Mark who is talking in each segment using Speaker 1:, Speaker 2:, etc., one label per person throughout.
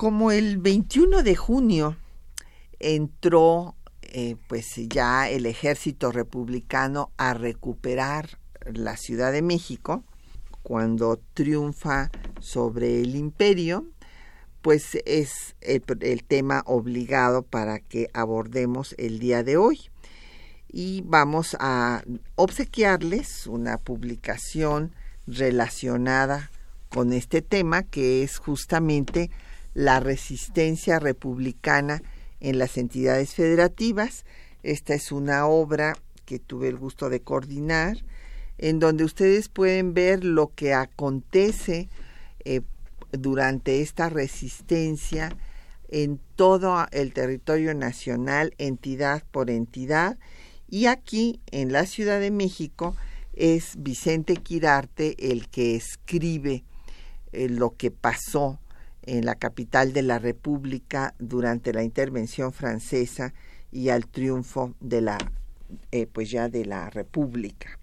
Speaker 1: Como el 21 de junio entró eh, pues ya el ejército republicano a recuperar la Ciudad de México, cuando triunfa sobre el imperio, pues es el, el, tema obligado para que abordemos el día de hoy. Y vamos a obsequiarles una publicación relacionada con este tema, que es justamente la resistencia republicana en las entidades federativas. Esta es una obra que tuve el gusto de coordinar en donde ustedes pueden ver lo que acontece eh, durante esta resistencia en todo el territorio nacional, entidad por entidad, y aquí en la Ciudad de México es Vicente Quirarte el que escribe eh, lo que pasó en la capital de la República durante la intervención francesa y al triunfo de la eh, pues ya de la República.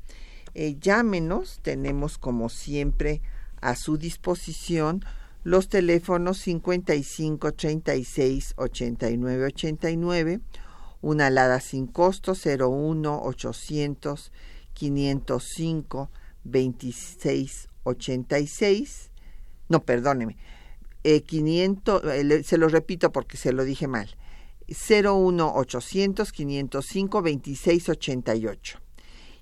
Speaker 1: Eh, llámenos, tenemos como siempre a su disposición los teléfonos 55 36 89 89, una alada sin costo 01 800 505 26 86. No, perdóneme. Eh, 500, eh, se lo repito porque se lo dije mal. 01 800 505 26 88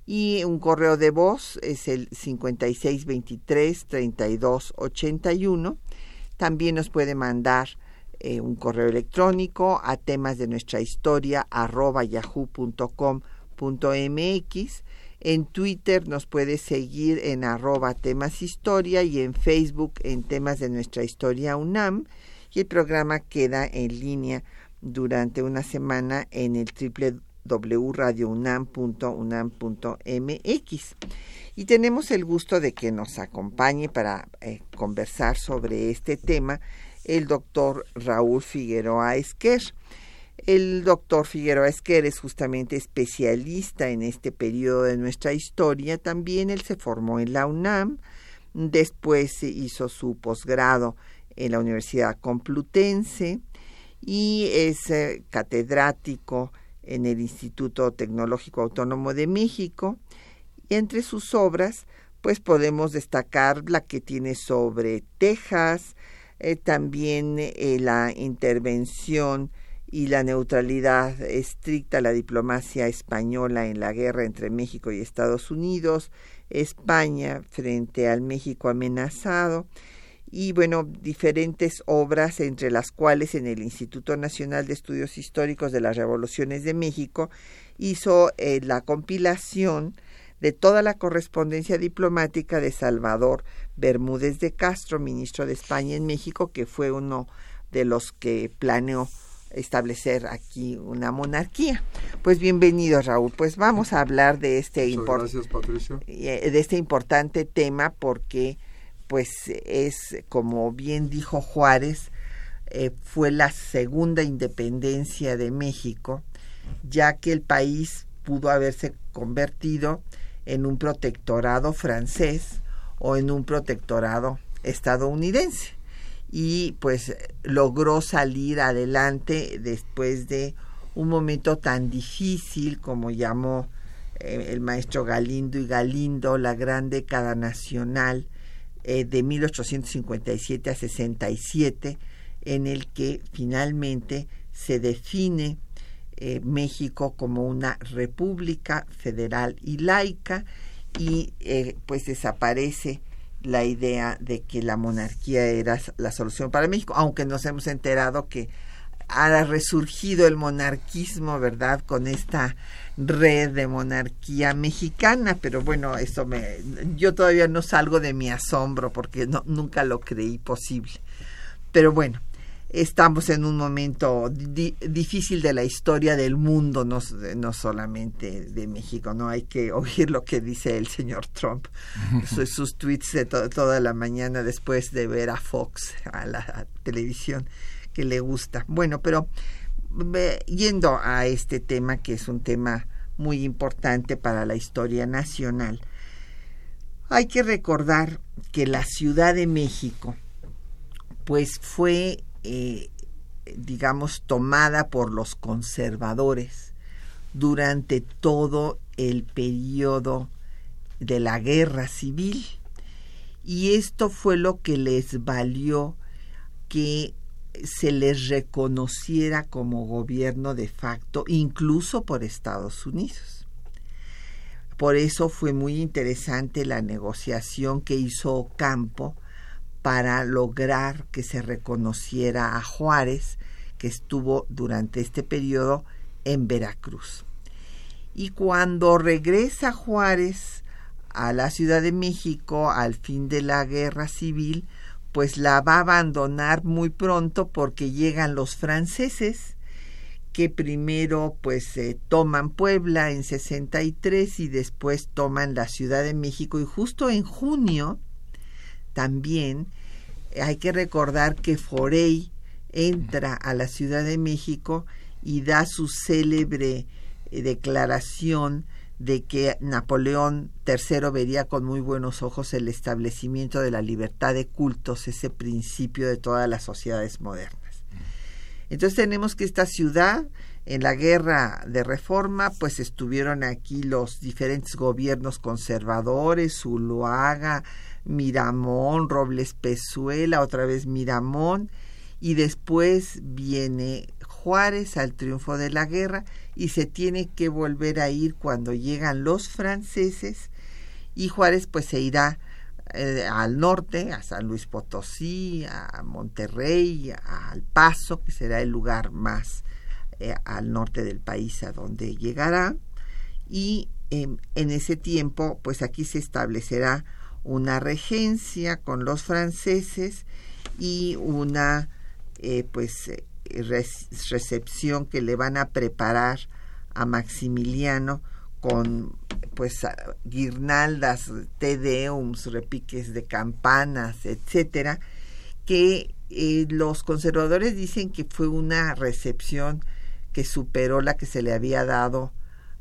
Speaker 1: y un correo de voz es el 5623-3281. También nos puede mandar eh, un correo electrónico a temas de nuestra historia arroba yahoo.com.mx. En Twitter nos puede seguir en arroba temas historia y en Facebook en temas de nuestra historia UNAM. Y el programa queda en línea durante una semana en el triple wradiounam.unam.mx. Y tenemos el gusto de que nos acompañe para eh, conversar sobre este tema el doctor Raúl Figueroa Esquer. El doctor Figueroa Esquer es justamente especialista en este periodo de nuestra historia. También él se formó en la UNAM, después hizo su posgrado en la Universidad Complutense y es eh, catedrático en el Instituto Tecnológico Autónomo de México. Y entre sus obras, pues podemos destacar la que tiene sobre Texas, eh, también eh, la intervención y la neutralidad estricta, la diplomacia española en la guerra entre México y Estados Unidos, España frente al México amenazado, y bueno, diferentes obras, entre las cuales en el Instituto Nacional de Estudios Históricos de las Revoluciones de México hizo eh, la compilación de toda la correspondencia diplomática de Salvador Bermúdez de Castro, ministro de España en México, que fue uno de los que planeó establecer aquí una monarquía. Pues bienvenido Raúl, pues vamos a hablar de este,
Speaker 2: eh,
Speaker 1: de este importante tema porque pues es, como bien dijo Juárez, eh, fue la segunda independencia de México, ya que el país pudo haberse convertido en un protectorado francés o en un protectorado estadounidense. Y pues logró salir adelante después de un momento tan difícil como llamó eh, el maestro Galindo y Galindo la gran década nacional eh, de 1857 a 67, en el que finalmente se define eh, México como una república federal y laica y pues desaparece la idea de que la monarquía era la solución para México, aunque nos hemos enterado que ha resurgido el monarquismo, ¿verdad? Con esta red de monarquía mexicana, pero bueno, eso me yo todavía no salgo de mi asombro porque no, nunca lo creí posible. Pero bueno, estamos en un momento difícil de la historia del mundo, no, no, solamente de México. No hay que oír lo que dice el señor Trump, sus, sus tweets de toda la mañana después de ver a Fox, a la televisión que le gusta. Bueno, pero yendo a este tema, que es un tema muy importante para la historia nacional, hay que recordar que la Ciudad de México, pues fue eh, digamos, tomada por los conservadores durante todo el periodo de la guerra civil. Y esto fue lo que les valió que se les reconociera como gobierno de facto, incluso por Estados Unidos. Por eso fue muy interesante la negociación que hizo Campo para lograr que se reconociera a Juárez, que estuvo durante este periodo en Veracruz. Y cuando regresa Juárez a la Ciudad de México al fin de la guerra civil, pues la va a abandonar muy pronto porque llegan los franceses que primero pues toman Puebla en 63 y después toman la Ciudad de México y justo en junio también hay que recordar que Forey entra a la Ciudad de México y da su célebre eh, declaración de que Napoleón III vería con muy buenos ojos el establecimiento de la libertad de cultos, ese principio de todas las sociedades modernas. Entonces tenemos que esta ciudad, en la guerra de reforma, pues estuvieron aquí los diferentes gobiernos conservadores, Zuluaga, Miramón, Robles Pezuela, otra vez Miramón, y después viene Juárez al triunfo de la guerra y se tiene que volver a ir cuando llegan los franceses y Juárez pues se irá eh, al norte, a San Luis Potosí, a Monterrey, al Paso, que será el lugar más eh, al norte del país a donde llegará y em, en ese tiempo pues aquí se establecerá una regencia con los franceses y una eh, pues eh, recepción que le van a preparar a Maximiliano con pues guirnaldas, tedeums, repiques de campanas, etcétera, que eh, los conservadores dicen que fue una recepción que superó la que se le había dado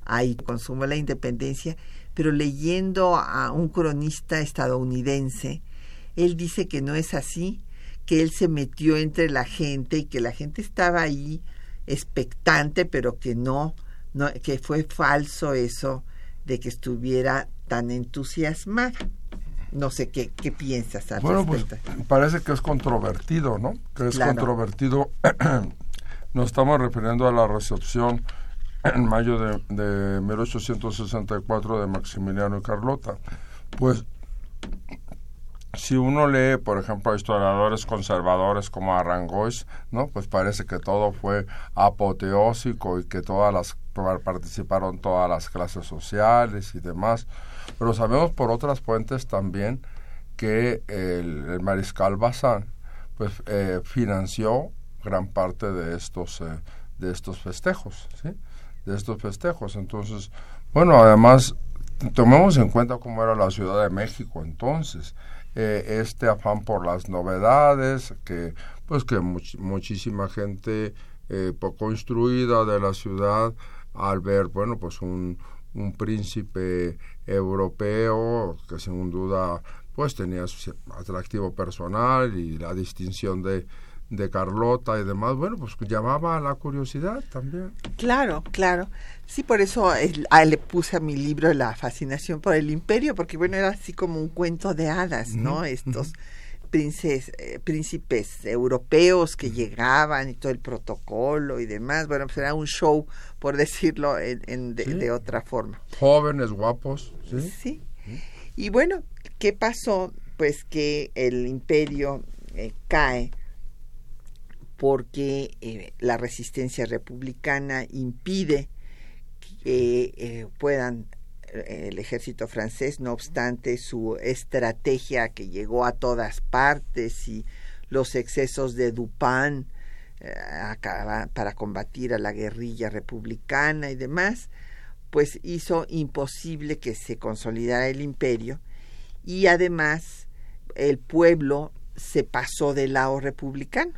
Speaker 1: ahí consumó la independencia pero leyendo a un cronista estadounidense, él dice que no es así, que él se metió entre la gente y que la gente estaba ahí expectante, pero que no, no que fue falso eso de que estuviera tan entusiasmada. No sé qué, qué piensas al
Speaker 2: Bueno, pues parece que es controvertido, ¿no? Que es controvertido. Nos estamos refiriendo a la recepción en mayo de, de 1864 de Maximiliano y Carlota. Pues si uno lee, por ejemplo, a historiadores conservadores como Arangois, ¿no? Pues parece que todo fue apoteósico y que todas las participaron todas las clases sociales y demás. Pero sabemos por otras fuentes también que el, mariscal Bazán pues eh, financió gran parte de estos eh, de estos festejos, ¿sí? De estos festejos. Entonces, bueno, además, tomemos en cuenta cómo era la Ciudad de México entonces. Eh, este afán por las novedades, que pues que muchísima gente eh, poco instruida de la ciudad al ver, bueno, pues un, un príncipe europeo que sin duda pues tenía atractivo personal y la distinción de, de Carlota y demás, bueno, pues llamaba a la curiosidad también.
Speaker 1: Claro, claro. Sí, por eso ah, le puse a mi libro La fascinación por el imperio, porque bueno, era así como un cuento de hadas, ¿no? Estos eh, príncipes europeos que llegaban y todo el protocolo y demás. Bueno, pues era un show, por decirlo en, de, otra forma.
Speaker 2: Jóvenes, guapos. Sí.
Speaker 1: sí. Y bueno, ¿qué pasó? Pues que el imperio eh, cae porque eh, la resistencia republicana impide que eh, puedan eh, el ejército francés, no obstante su estrategia que llegó a todas partes y los excesos de Dupin para combatir a la guerrilla republicana y demás, pues hizo imposible que se consolidara el imperio y además el pueblo se pasó del lado republicano,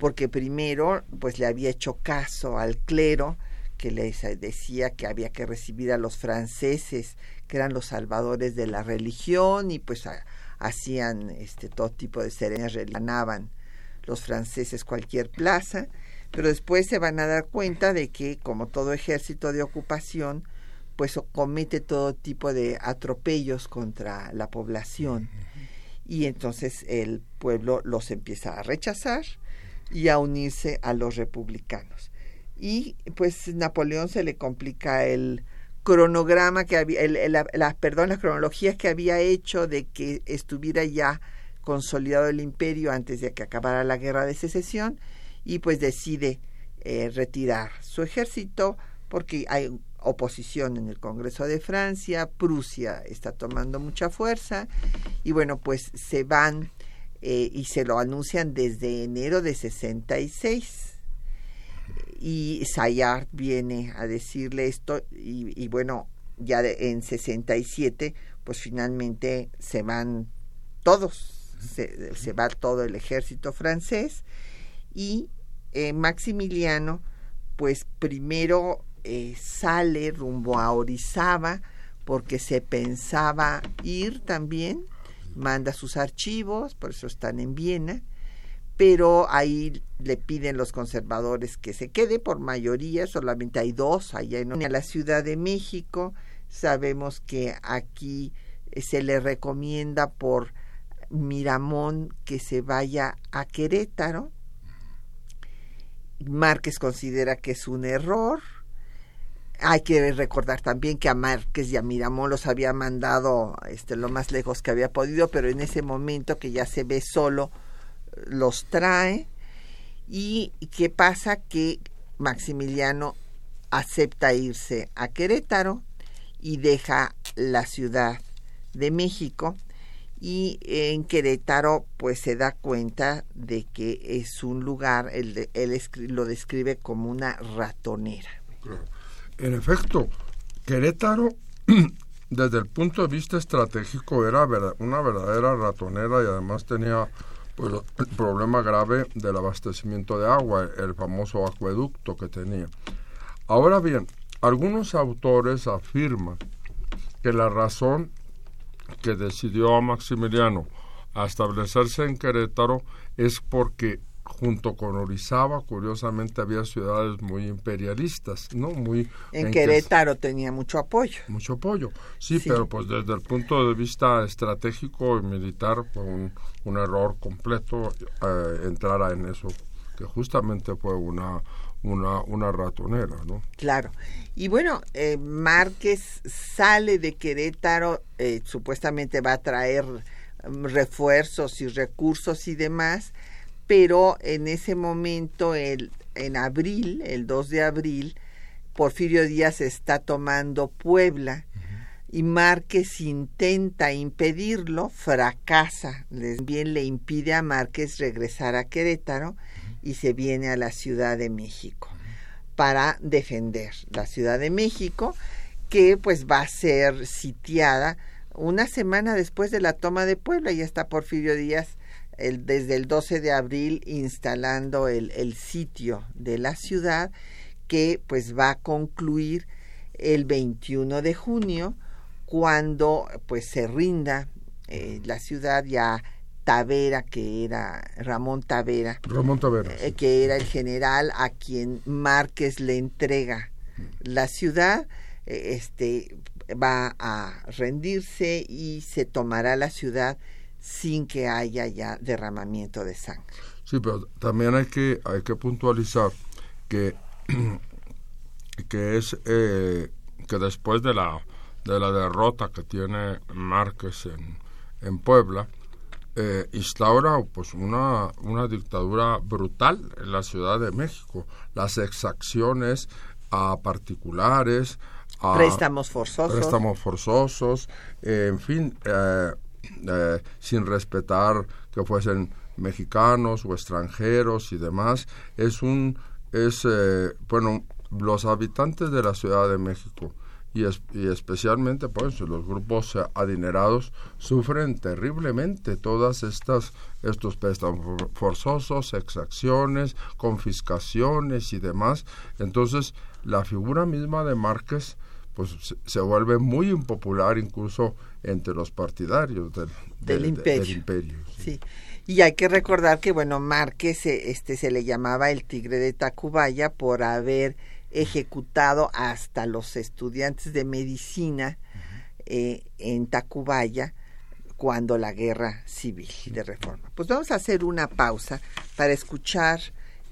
Speaker 1: porque primero pues le había hecho caso al clero que les decía que había que recibir a los franceses, que eran los salvadores de la religión y pues hacían este todo tipo de ceremonias, relanaban los franceses cualquier plaza, pero después se van a dar cuenta de que como todo ejército de ocupación pues comete todo tipo de atropellos contra la población. Y entonces el pueblo los empieza a rechazar y a unirse a los republicanos. Y pues Napoleón se le complica el cronograma que había, la, perdón, las cronologías que había hecho de que estuviera ya consolidado el imperio antes de que acabara la guerra de secesión y pues decide eh, retirar su ejército porque hay oposición en el Congreso de Francia, Prusia está tomando mucha fuerza y bueno, pues se van eh, y se lo anuncian desde enero de 66 y Sayard viene a decirle esto y, bueno, ya en 67 pues finalmente se van todos, se, se va todo el ejército francés y eh, Maximiliano pues primero eh, sale rumbo a Orizaba porque se pensaba ir también, manda sus archivos, por eso están en Viena, pero ahí le piden los conservadores que se quede por mayoría, solamente hay dos allá en la Ciudad de México. Sabemos que aquí eh, se le recomienda por Miramón que se vaya a Querétaro. Márquez considera que es un error, hay que recordar también que a Márquez y a Miramón los había mandado este, lo más lejos que había podido, pero en ese momento que ya se ve solo, los trae. ¿Y qué pasa? Que Maximiliano acepta irse a Querétaro y deja la ciudad de México y en Querétaro pues se da cuenta de que es un lugar, él, él lo describe como una ratonera.
Speaker 2: En efecto, Querétaro, desde el punto de vista estratégico, era una verdadera ratonera y además tenía pues, el problema grave del abastecimiento de agua, el famoso acueducto que tenía. Ahora bien, algunos autores afirman que la razón que decidió a Maximiliano a establecerse en Querétaro es porque junto con Orizaba, curiosamente había ciudades muy imperialistas, ¿no? Muy
Speaker 1: en, Querétaro tenía mucho apoyo.
Speaker 2: Mucho apoyo, sí, pero pues desde el punto de vista estratégico y militar fue un, un error completo eh, entrar en eso, que justamente fue una una, una ratonera, ¿no?
Speaker 1: Claro. Y bueno, eh, Márquez sale de Querétaro, eh, supuestamente va a traer mm, refuerzos y recursos y demás, pero en ese momento, el, en abril, el 2 de abril, Porfirio Díaz está tomando Puebla y Márquez intenta impedirlo, fracasa, bien le impide a Márquez regresar a Querétaro y se viene a la Ciudad de México para defender la Ciudad de México, que pues va a ser sitiada una semana después de la toma de Puebla, ya está Porfirio Díaz el, desde el 12 de abril instalando el, el sitio de la ciudad que pues va a concluir el 21 de junio cuando pues se rinda eh, la ciudad ya Tavera que era Ramón Tavera.
Speaker 2: Ramón Tavera
Speaker 1: eh, que era el general a quien Márquez le entrega la ciudad eh, este va a rendirse y se tomará la ciudad sin que haya ya derramamiento de sangre.
Speaker 2: Sí, pero también hay que, hay que puntualizar que, que es eh, que después de la, de la derrota que tiene Márquez en, en Puebla, eh, instaura pues una, una dictadura brutal en la Ciudad de México. Las exacciones a particulares, a
Speaker 1: préstamos forzosos,
Speaker 2: préstamos forzosos, eh, en fin, eh, eh, sin respetar que fuesen mexicanos o extranjeros y demás, es un es bueno los habitantes de la Ciudad de México y, y, especialmente pues los grupos adinerados sufren terriblemente todas estas estos préstamos forzosos, exacciones, confiscaciones y demás. Entonces, la figura misma de Márquez pues se vuelve muy impopular incluso entre los partidarios del, imperio.
Speaker 1: sí. Y hay que recordar que, bueno, Márquez este, se le llamaba el tigre de Tacubaya por haber ejecutado hasta los estudiantes de medicina eh, en Tacubaya cuando la guerra civil de reforma. Pues vamos a hacer una pausa para escuchar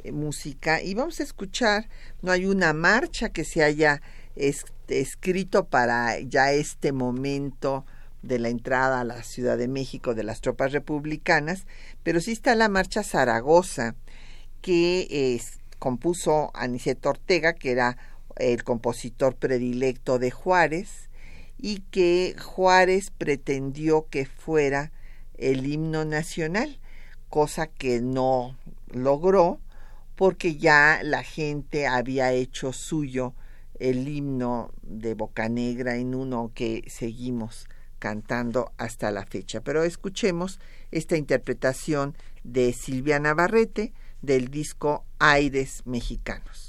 Speaker 1: eh, música y vamos a escuchar, no hay una marcha que se haya escrito para ya este momento de la entrada a la Ciudad de México de las tropas republicanas, pero sí está la marcha Zaragoza que es, compuso Aniceto Ortega, que era el compositor predilecto de Juárez, y que Juárez pretendió que fuera el himno nacional, cosa que no logró porque ya la gente había hecho suyo el himno de Boca Negra en uno que seguimos cantando hasta la fecha. Pero escuchemos esta interpretación de Silvia Navarrete del disco Aires Mexicanos.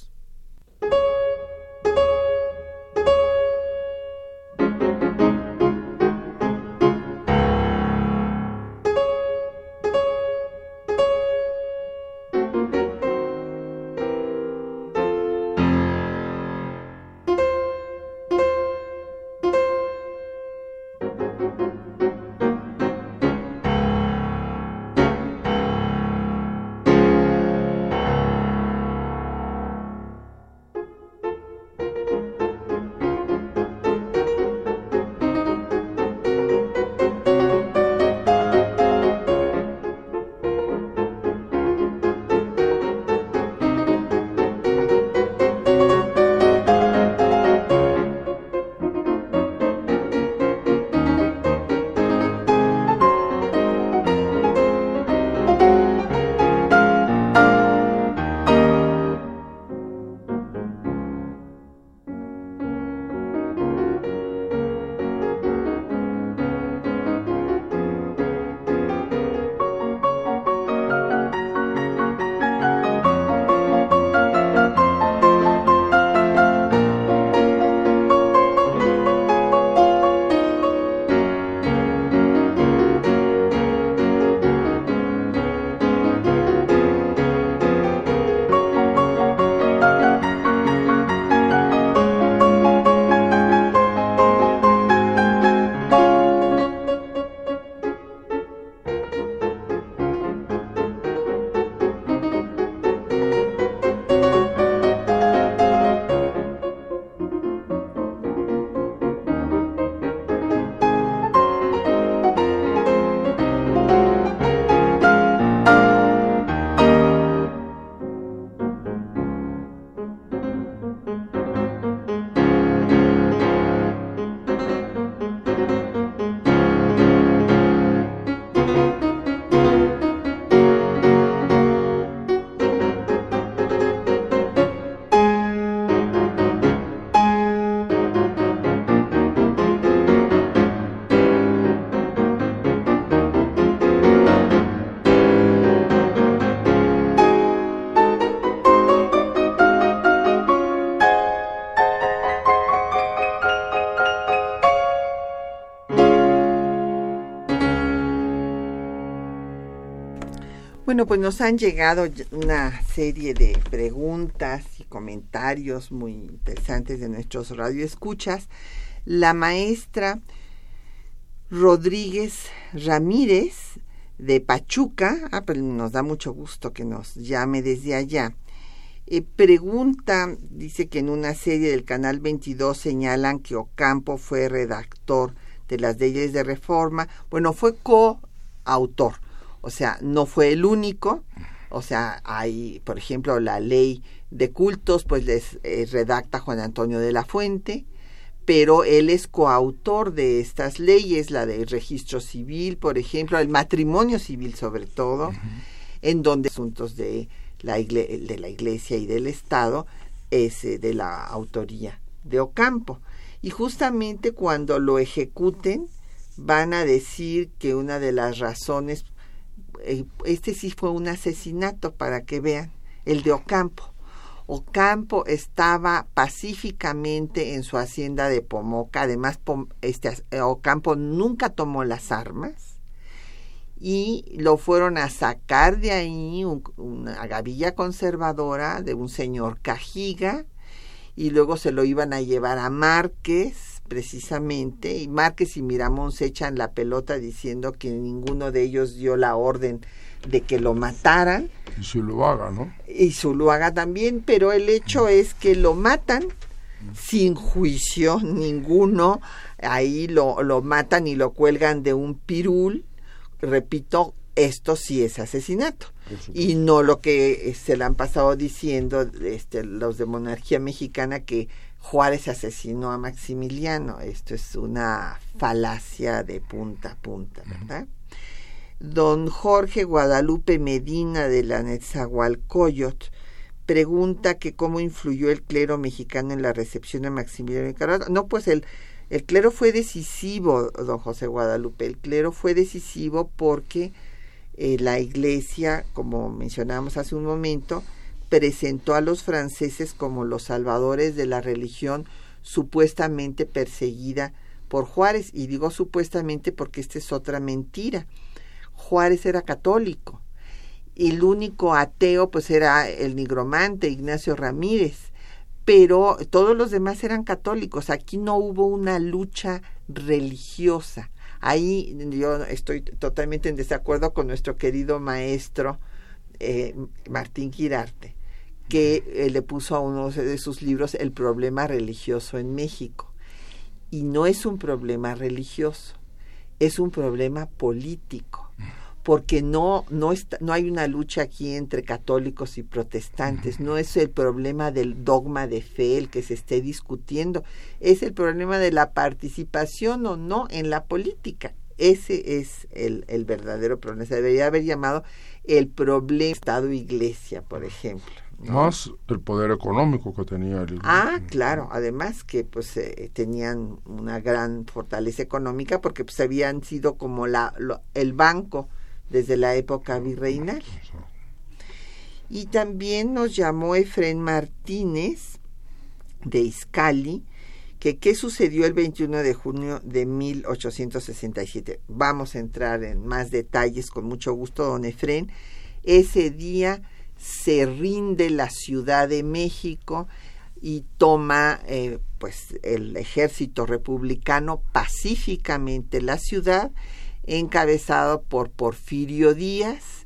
Speaker 1: Nos han llegado una serie de preguntas y comentarios muy interesantes de nuestros radioescuchas. La maestra Rodríguez Ramírez de Pachuca, ah, pues nos da mucho gusto que nos llame desde allá. Eh, pregunta, dice que en una serie del Canal 22 señalan que Ocampo fue redactor de las leyes de reforma. Bueno, fue co autor. O sea, no fue el único. O sea, hay, por ejemplo, la ley de cultos, pues les eh, redacta Juan Antonio de la Fuente, pero él es coautor de estas leyes, la del registro civil, por ejemplo, el matrimonio civil sobre todo, en donde asuntos de la, de la iglesia y del Estado es eh, de la autoría de Ocampo. Y justamente cuando lo ejecuten, van a decir que una de las razones, este sí fue un asesinato para que vean, el de Ocampo. Ocampo estaba pacíficamente en su hacienda de Pomoca, además este, Ocampo nunca tomó las armas y lo fueron a sacar de ahí una gavilla conservadora de un señor Cajiga y luego se lo iban a llevar a Márquez precisamente y Márquez y Miramón se echan la pelota diciendo que ninguno de ellos dio la orden de que lo mataran.
Speaker 2: Y Zuluaga, ¿no?
Speaker 1: Y Zuluaga también, pero el hecho es que lo matan sin juicio ninguno, ahí lo, lo matan y lo cuelgan de un pirul, repito, esto sí es asesinato. Y no lo que eh, se le han pasado diciendo este, los de monarquía mexicana que Juárez asesinó a Maximiliano. Esto es una falacia de punta a punta, ¿verdad? Don Jorge Guadalupe Medina de la Netzahualcoyot pregunta que cómo influyó el clero mexicano en la recepción de Maximiliano Carrera. No, pues el, el clero fue decisivo, don José Guadalupe. El clero fue decisivo porque eh, la iglesia, como mencionábamos hace un momento, presentó a los franceses como los salvadores de la religión supuestamente perseguida por Juárez. Y digo supuestamente porque esta es otra mentira. Juárez era católico. Y el único ateo pues era el nigromante Ignacio Ramírez. Pero todos los demás eran católicos. Aquí no hubo una lucha religiosa. Ahí yo estoy totalmente en desacuerdo con nuestro querido maestro eh, Martín Girarte, que eh, le puso a uno de sus libros el problema religioso en México. Y no es un problema religioso, es un problema político porque no no está, no hay una lucha aquí entre católicos y protestantes, no es el problema del dogma de fe el que se esté discutiendo, es el problema de la participación o no en la política. Ese es el, el verdadero problema. Se debería haber llamado el problema Estado-Iglesia, por ejemplo.
Speaker 2: Más el poder económico que tenía el
Speaker 1: Ah, claro. Además que pues eh, tenían una gran fortaleza económica porque pues habían sido como la, el banco desde la época virreinal. Y también nos llamó Efren Martínez de Iscali, que qué sucedió el 21 de junio de 1867. Vamos a entrar en más detalles con mucho gusto, don Efren. Ese día se rinde la Ciudad de México y toma eh, pues el ejército republicano pacíficamente la ciudad encabezado por Porfirio Díaz,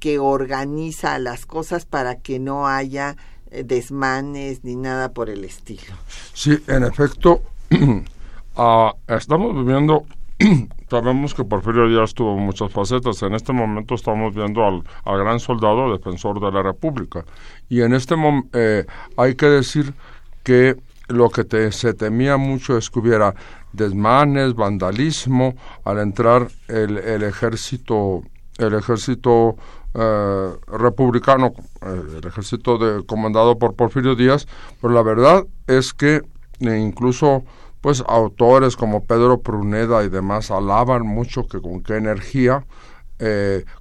Speaker 1: que organiza las cosas para que no haya desmanes ni nada por el estilo.
Speaker 2: Sí, en efecto, ah, estamos viviendo, sabemos que Porfirio Díaz tuvo muchas facetas, en este momento estamos viendo al, gran soldado defensor de la República, y en este momento eh, hay que decir que lo que se temía mucho es que hubiera desmanes, vandalismo, al entrar el, el ejército, el ejército eh, republicano, eh, el ejército de, comandado por Porfirio Díaz, pero la verdad es que eh, incluso pues autores como Pedro Pruneda y demás alaban mucho que con qué energía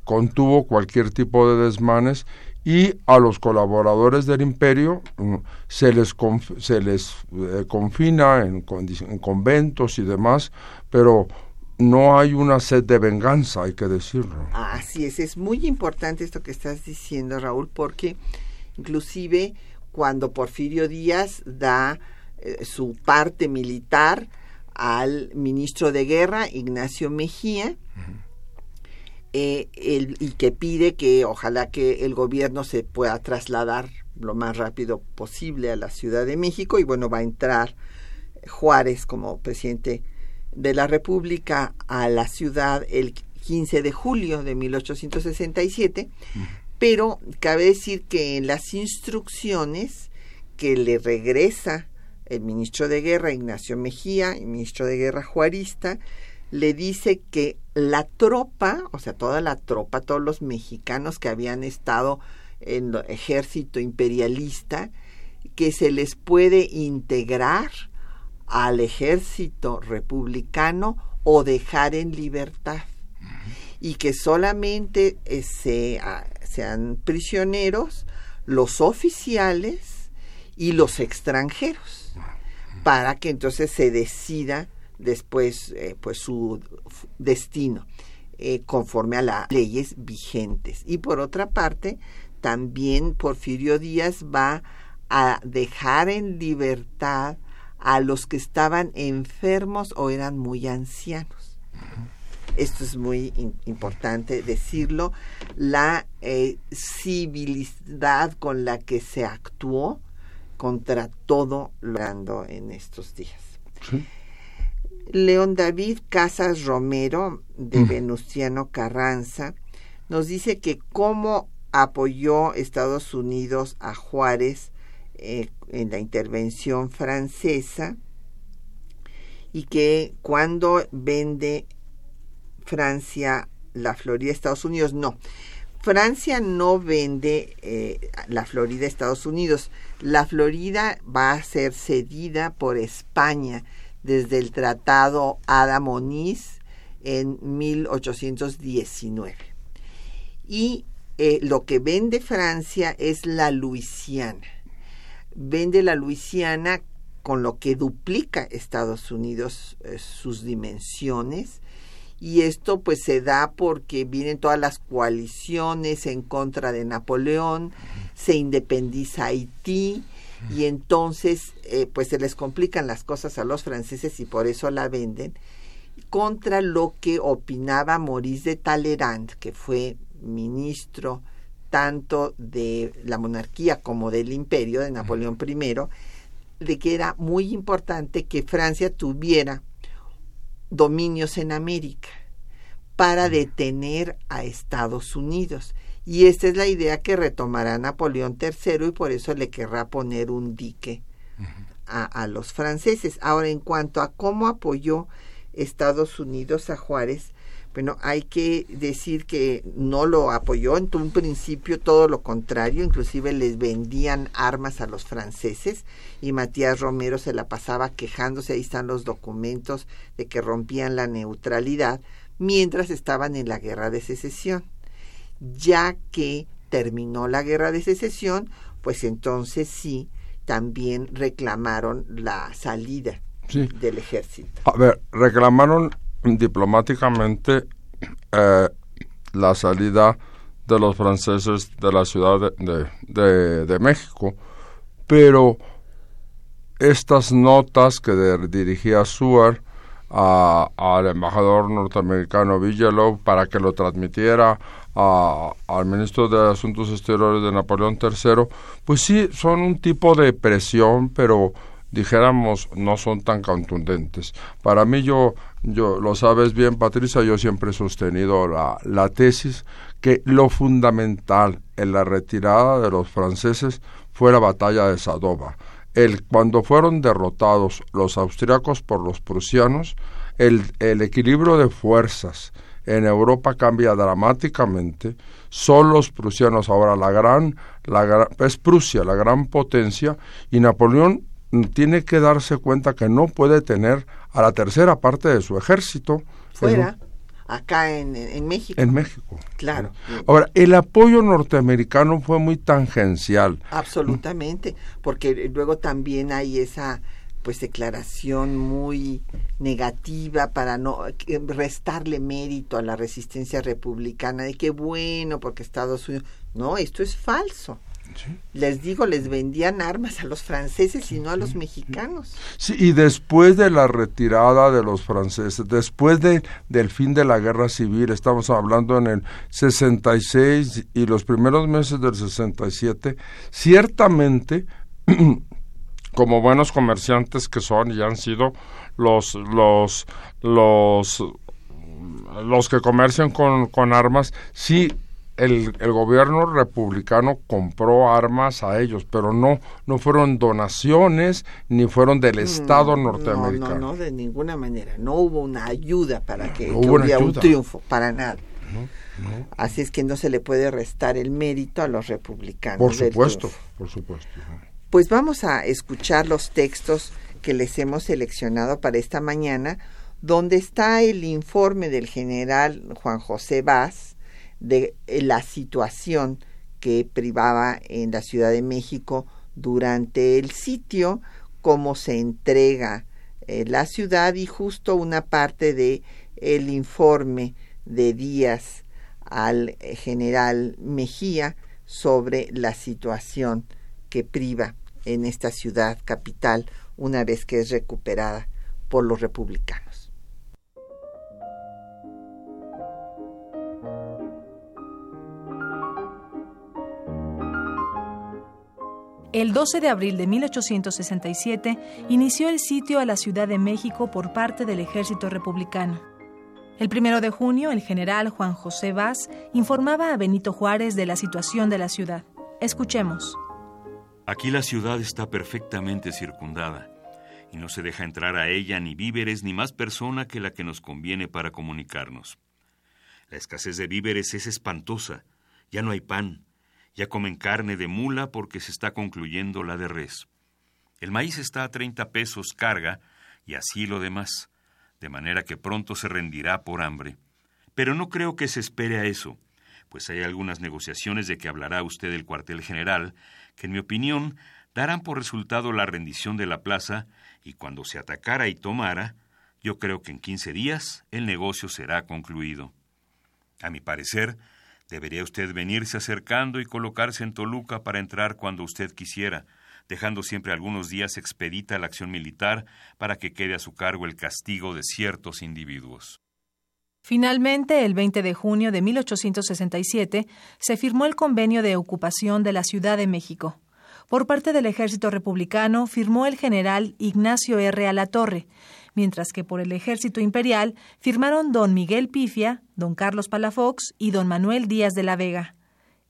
Speaker 2: contuvo cualquier tipo de desmanes y a los colaboradores del imperio mm, se les, se les confina en, conventos y demás, pero no hay una sed de venganza, hay que decirlo.
Speaker 1: Así es, es muy importante esto que estás diciendo, Raúl, porque inclusive cuando Porfirio Díaz da eh, su parte militar al ministro de guerra, Ignacio Mejía, eh, y que pide que ojalá que el gobierno se pueda trasladar lo más rápido posible a la Ciudad de México y bueno, va a entrar Juárez como presidente de la República a la ciudad, él 15 de julio de 1867, pero cabe decir que en las instrucciones que le regresa el ministro de Guerra, Ignacio Mejía, el ministro de Guerra Juarista, le dice que la tropa, o sea, toda la tropa, todos los mexicanos que habían estado en el ejército imperialista, que se les puede integrar al ejército republicano o dejar en libertad. Y que solamente eh, sean prisioneros los oficiales y los extranjeros para que entonces se decida después eh, pues su destino eh, conforme a las leyes vigentes. Y por otra parte también Porfirio Díaz va a dejar en libertad a los que estaban enfermos o eran muy ancianos. Esto es muy importante decirlo. La eh, civilidad con la que se actuó contra todo lo en estos días. León David Casas Romero, de. Venustiano Carranza, nos dice que cómo apoyó Estados Unidos a Juárez eh, en la intervención francesa y que cuando vende Francia la Florida Estados Unidos, no. Francia no vende eh, la Florida a Estados Unidos. La Florida va a ser cedida por España desde el Tratado Ada Moniz en 1819. Y eh, lo que vende Francia es la Luisiana vende la Luisiana con lo que duplica Estados Unidos eh, sus dimensiones y esto pues se da porque vienen todas las coaliciones en contra de Napoleón, se independiza Haití y entonces eh, pues se les complican las cosas a los franceses y por eso la venden contra lo que opinaba Maurice de Talleyrand, que fue ministro tanto de la monarquía como del imperio de Napoleón I, de que era muy importante que Francia tuviera dominios en América para detener a Estados Unidos. Y esta es la idea que retomará Napoleón III y por eso le querrá poner un dique a, a los franceses. Ahora, en cuanto a cómo apoyó Estados Unidos a Juárez, bueno, hay que decir que no lo apoyó en un principio, todo lo contrario, inclusive les vendían armas a los franceses y Matías Romero se la pasaba quejándose, ahí están los documentos de que rompían la neutralidad mientras estaban en la guerra de secesión. Ya que terminó la guerra de secesión, pues entonces sí, también reclamaron la salida del ejército.
Speaker 2: A ver, reclamaron diplomáticamente eh, la salida de los franceses de la Ciudad de, de, México, pero estas notas que dirigía Suar al embajador norteamericano Bigelow para que lo transmitiera al ministro de Asuntos Exteriores de Napoleón III, pues sí, son un tipo de presión, pero dijéramos no son tan contundentes. Para mí yo, yo lo sabes bien Patricia, yo siempre he sostenido la, la tesis que lo fundamental en la retirada de los franceses fue la batalla de Sadova. El, cuando fueron derrotados los austriacos por los prusianos, el, el equilibrio de fuerzas en Europa cambia dramáticamente. Son los prusianos ahora la gran, la es Prusia la gran potencia y Napoleón tiene que darse cuenta que no puede tener a la tercera parte de su ejército
Speaker 1: fuera. acá en, México.
Speaker 2: En México.
Speaker 1: Claro.
Speaker 2: Ahora, el apoyo norteamericano fue muy tangencial.
Speaker 1: Absolutamente, porque luego también hay esa pues declaración muy negativa para no restarle mérito a la resistencia republicana de que bueno porque Estados Unidos no esto es falso les digo, les vendían armas a los franceses y no a los mexicanos.
Speaker 2: Sí, y después de la retirada de los franceses, después de, del fin de la guerra civil, estamos hablando en el 66 y los primeros meses del 67, ciertamente, como buenos comerciantes que son y han sido los, los, los los que comercian con, con armas, sí el, el, gobierno republicano compró armas a ellos, pero no, no fueron donaciones ni fueron del Estado norteamericano.
Speaker 1: No, no, de ninguna manera. No hubo una ayuda para que, hubiera un triunfo, para nada. Así es que no se le puede restar el mérito a los republicanos.
Speaker 2: Por supuesto, por supuesto.
Speaker 1: Pues vamos a escuchar los textos que les hemos seleccionado para esta mañana, donde está el informe del general Juan José Vaz de la situación que privaba en la Ciudad de México durante el sitio, cómo se entrega eh, la ciudad y justo una parte de el informe de Díaz al eh, general Mejía sobre la situación que priva en esta ciudad capital una vez que es recuperada por los republicanos.
Speaker 3: El 12 de abril de 1867 inició el sitio a la Ciudad de México por parte del ejército republicano. El primero de junio, el general Juan José Vaz informaba a Benito Juárez de la situación de la ciudad. Escuchemos.
Speaker 4: Aquí la ciudad está perfectamente circundada y no se deja entrar a ella ni víveres ni más persona que la que nos conviene para comunicarnos. La escasez de víveres es espantosa. Ya no hay pan. Ya comen carne de mula porque se está concluyendo la de res. El maíz está a 30 pesos carga y así lo demás de manera que pronto se rendirá por hambre. Pero no creo que se espere a eso, pues hay algunas negociaciones de que hablará usted el cuartel general, que en mi opinión darán por resultado la rendición de la plaza, y cuando se atacara y tomara, yo creo que en quince días el negocio será concluido. A mi parecer, debería usted venirse acercando y colocarse en Toluca para entrar cuando usted quisiera, dejando siempre algunos días expedita la acción militar para que quede a su cargo el castigo de ciertos individuos.
Speaker 3: Finalmente, el 20 de junio de 1867, se firmó el convenio de ocupación de la Ciudad de México. Por parte del ejército republicano firmó el general Ignacio R. Alatorre, mientras que por el ejército imperial firmaron don Miguel Pifia, don Carlos Palafox y don Manuel Díaz de la Vega.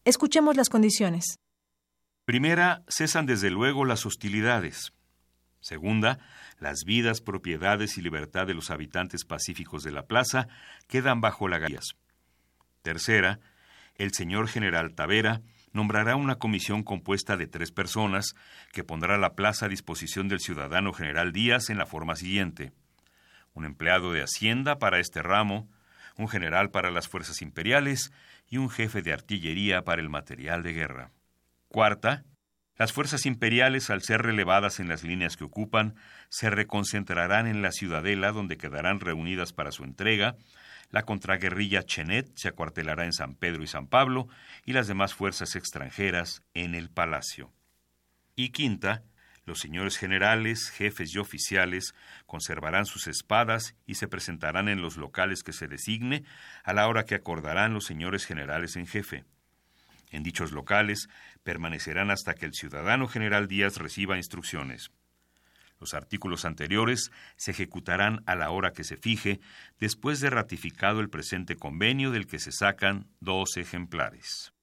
Speaker 3: Escuchemos las condiciones.
Speaker 4: Primera, cesan desde luego las hostilidades. Segunda, las vidas, propiedades y libertad de los habitantes pacíficos de la plaza quedan bajo la gallas. Tercera, el señor general Tavera nombrará una comisión compuesta de tres personas que pondrá la plaza a disposición del ciudadano general Díaz en la forma siguiente. Un empleado de Hacienda para este ramo, un general para las fuerzas imperiales y un jefe de artillería para el material de guerra. Cuarta, las fuerzas imperiales, al ser relevadas en las líneas que ocupan, se reconcentrarán en la ciudadela donde quedarán reunidas para su entrega, la contraguerrilla Chenet se acuartelará en San Pedro y San Pablo y las demás fuerzas extranjeras en el palacio. Y quinta, los señores generales, jefes y oficiales conservarán sus espadas y se presentarán en los locales que se designe a la hora que acordarán los señores generales en jefe. En dichos locales permanecerán hasta que el ciudadano general Díaz reciba instrucciones. Los artículos anteriores se ejecutarán a la hora que se fije, después de ratificado el presente convenio del que se sacan dos ejemplares.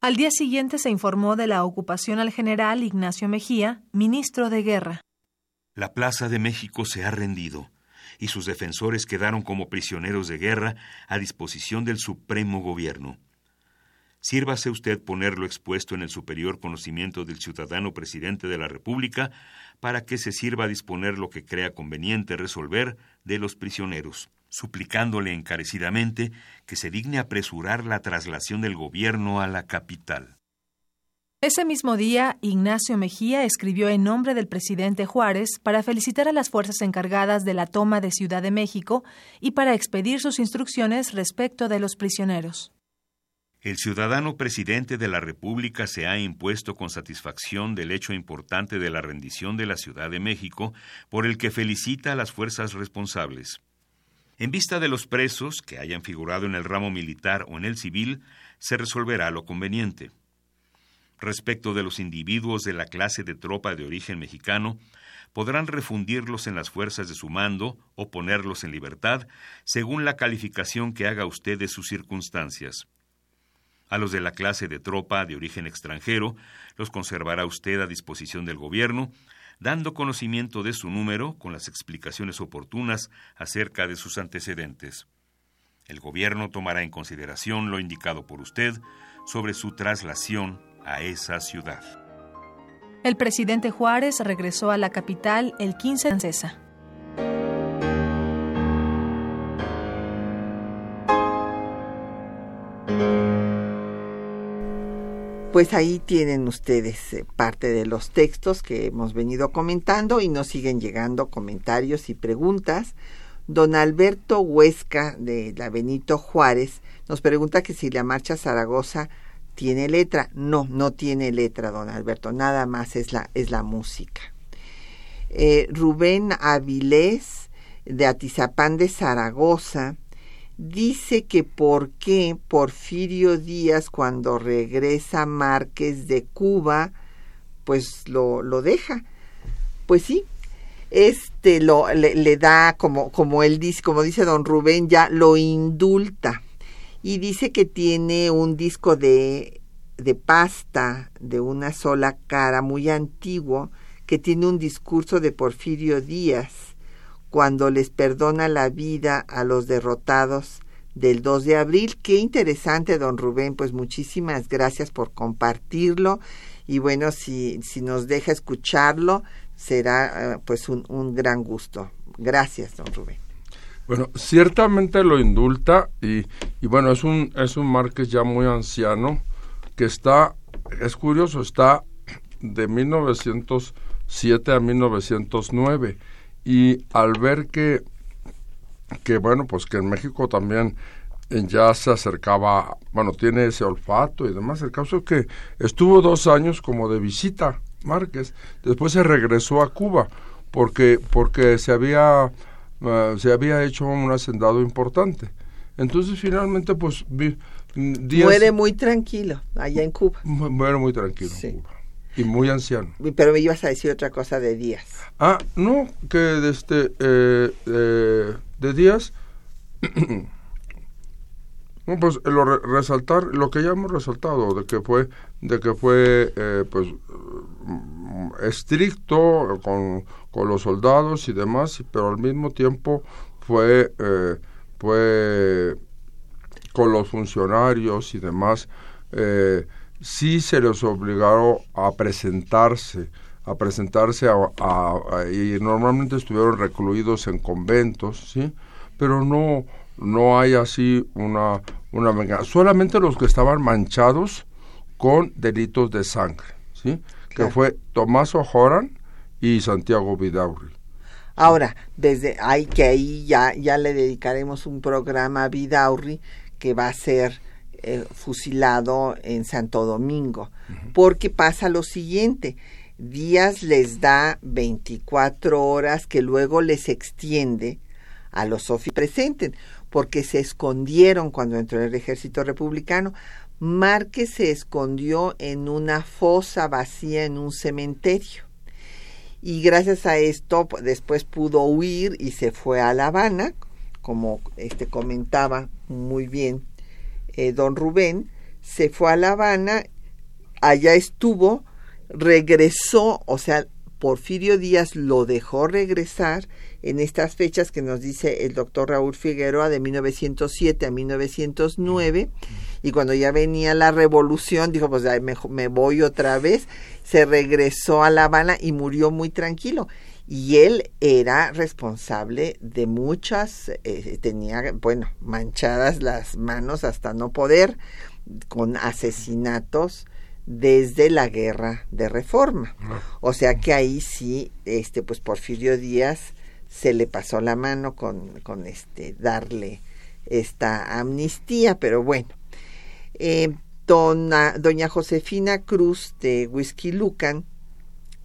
Speaker 3: Al día siguiente se informó de la ocupación al general Ignacio Mejía, ministro de Guerra.
Speaker 4: La Plaza de México se ha rendido y sus defensores quedaron como prisioneros de guerra a disposición del Supremo Gobierno. Sírvase usted ponerlo expuesto en el superior conocimiento del ciudadano presidente de la República para que se sirva a disponer lo que crea conveniente resolver de los prisioneros, suplicándole encarecidamente que se digne apresurar la traslación del gobierno a la capital.
Speaker 3: Ese mismo día, Ignacio Mejía escribió en nombre del presidente Juárez para felicitar a las fuerzas encargadas de la toma de Ciudad de México y para expedir sus instrucciones respecto de los prisioneros.
Speaker 4: El ciudadano presidente de la República se ha impuesto con satisfacción del hecho importante de la rendición de la Ciudad de México, por el que felicita a las fuerzas responsables. En vista de los presos que hayan figurado en el ramo militar o en el civil, se resolverá lo conveniente. Respecto de los individuos de la clase de tropa de origen mexicano, podrán refundirlos en las fuerzas de su mando o ponerlos en libertad, según la calificación que haga usted de sus circunstancias. A los de la clase de tropa de origen extranjero los conservará usted a disposición del gobierno, dando conocimiento de su número con las explicaciones oportunas acerca de sus antecedentes. El gobierno tomará en consideración lo indicado por usted sobre su traslación a esa ciudad.
Speaker 3: El presidente Juárez regresó a la capital el 15 de
Speaker 1: Pues ahí tienen ustedes eh, parte de los textos que hemos venido comentando y nos siguen llegando comentarios y preguntas. Don Alberto Huesca de la Benito Juárez nos pregunta que si la marcha Zaragoza tiene letra. No, no tiene letra, don Alberto, nada más es la, es la música. Eh, Rubén Avilés de Atizapán de Zaragoza dice que por qué Porfirio Díaz cuando regresa Márquez de Cuba, pues lo, lo deja. Pues sí, este lo le, da como como él dice, como dice don Rubén, ya lo indulta y dice que tiene un disco de, de pasta de una sola cara muy antiguo que tiene un discurso de Porfirio Díaz cuando les perdona la vida a los derrotados del 2 de abril. Qué interesante, don Rubén, pues muchísimas gracias por compartirlo y bueno, si, si nos deja escucharlo, será eh, pues un, un gran gusto. Gracias, don Rubén.
Speaker 2: Bueno, ciertamente lo indulta y, y bueno, es un, es un Márquez ya muy anciano que está, es curioso, está de 1907 a 1909 y al ver que, que bueno, pues que en México también ya se acercaba, bueno, tiene ese olfato y demás, el caso es que estuvo dos años como de visita Márquez, después se regresó a Cuba porque, porque se había Ah, se había hecho un hacendado importante. Entonces finalmente pues vi,
Speaker 1: días, muere muy tranquilo allá en Cuba.
Speaker 2: Muere muy tranquilo Y muy anciano.
Speaker 1: Pero me ibas a decir otra cosa de Díaz.
Speaker 2: Ah, no, que de este eh, eh, de Díaz no, pues lo resaltar lo que ya hemos resaltado de que fue de que fue eh, pues estricto con, con, los soldados y demás, pero al mismo tiempo fue, eh, fue con los funcionarios y demás, eh, sí se les obligaron a presentarse, a presentarse a, y normalmente estuvieron recluidos en conventos, ¿sí? Pero no, no hay así una, una venganza. Solamente los que estaban manchados con delitos de sangre, ¿sí? que fue Tomás Ojoran y Santiago Vidaurri.
Speaker 1: Ahora, desde ahí que ahí ya, ya le dedicaremos un programa a Vidaurri que va a ser eh, fusilado en Santo Domingo, porque pasa lo siguiente, Díaz les da 24 horas que luego les extiende a los Sofi presenten, porque se escondieron cuando entró el ejército republicano Márquez se escondió en una fosa vacía en un cementerio. Y gracias a esto después pudo huir y se fue a La Habana, como este comentaba muy bien eh, don Rubén, se fue a La Habana, allá estuvo, regresó, o sea, Porfirio Díaz lo dejó regresar en estas fechas que nos dice el doctor Raúl Figueroa de 1907 a 1909 y cuando ya venía la revolución dijo pues me, me voy otra vez se regresó a La Habana y murió muy tranquilo y él era responsable de muchas eh, tenía bueno manchadas las manos hasta no poder con asesinatos desde la guerra de reforma. O sea que ahí sí, este, pues Porfirio Díaz se le pasó la mano con, con este, darle esta amnistía, pero bueno. Eh, doña Josefina Cruz de Whisky Lucan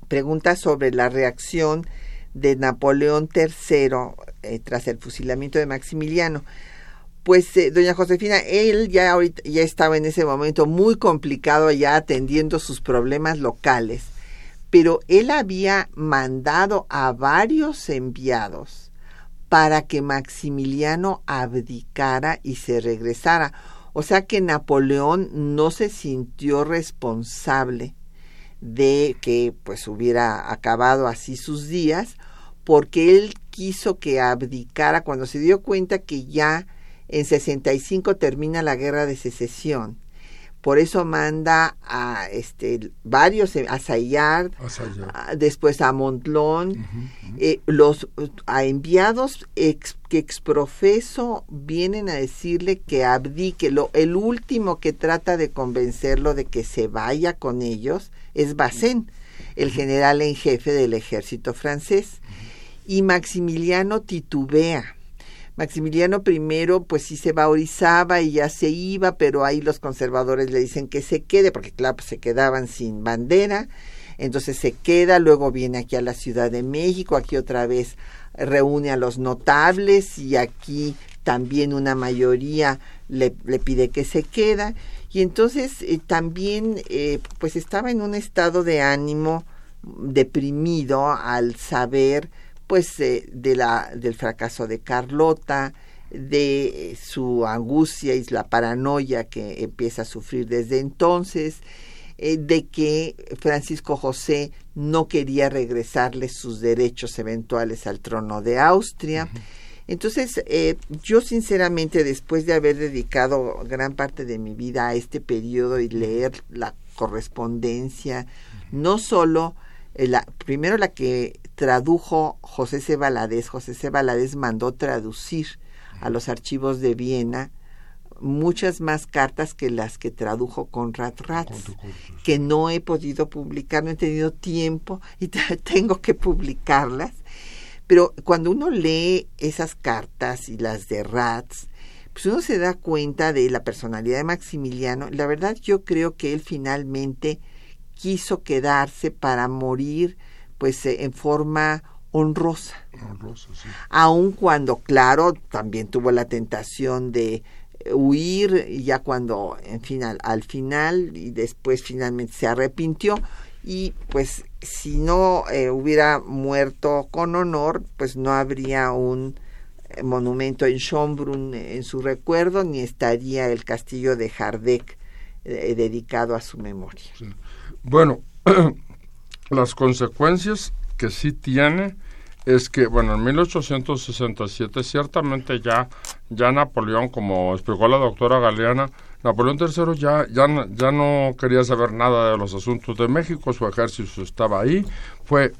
Speaker 1: pregunta sobre la reacción de Napoleón III eh, tras el fusilamiento de Maximiliano. Pues eh, doña Josefina, él ya ahorita ya estaba en ese momento muy complicado ya atendiendo sus problemas locales pero él había mandado a varios enviados para que Maximiliano abdicara y se regresara. O sea que Napoleón no se sintió responsable de que pues hubiera acabado así sus días, porque él quiso que abdicara cuando se dio cuenta que ya en 65 termina la guerra de secesión. Por eso manda a este varios a Sayard, después a Montlón, eh, los a enviados ex, que exprofeso vienen a decirle que abdique. Lo, el último que trata de convencerlo de que se vaya con ellos es Basen, el general en jefe del ejército francés. Y Maximiliano titubea. Maximiliano I, pues sí se baurizaba y ya se iba, pero ahí los conservadores le dicen que se quede, porque claro, pues se quedaban sin bandera. Entonces se queda, luego viene aquí a la Ciudad de México, aquí otra vez reúne a los notables y aquí también una mayoría le, le pide que se queda y entonces eh, también eh, pues estaba en un estado de ánimo deprimido al saber pues eh, de la del fracaso de Carlota de su angustia y la paranoia que empieza a sufrir desde entonces de que Francisco José no quería regresarle sus derechos eventuales al trono de Austria entonces, eh, yo sinceramente, después de haber dedicado gran parte de mi vida a este periodo y leer la correspondencia, no solo, eh, la, primero la que tradujo José C. Valadez, José C. Valadez mandó traducir a los archivos de Viena muchas más cartas que las que tradujo Conrad Ratz, que no he podido publicar, no he tenido tiempo y tengo que publicarlas pero cuando uno lee esas cartas y las de Ratz, pues uno se da cuenta de la personalidad de Maximiliano. La verdad yo creo que él finalmente quiso quedarse para morir pues eh, en forma honrosa. honrosa sí. Aun cuando, claro, también tuvo la tentación de eh, huir, y ya cuando, en final, al final, y después finalmente se arrepintió, y pues si no eh, hubiera muerto con honor, pues no habría un eh, monumento en Schönbrunn en su recuerdo, ni estaría el castillo de Hardegg eh, dedicado a su memoria.
Speaker 2: Bueno, las consecuencias que sí tiene es que, bueno, en 1867 ciertamente ya, ya Napoleón, como explicó la doctora Galeana, Napoleón III ya, ya, ya no quería saber nada de los asuntos de México, su ejército estaba ahí, fue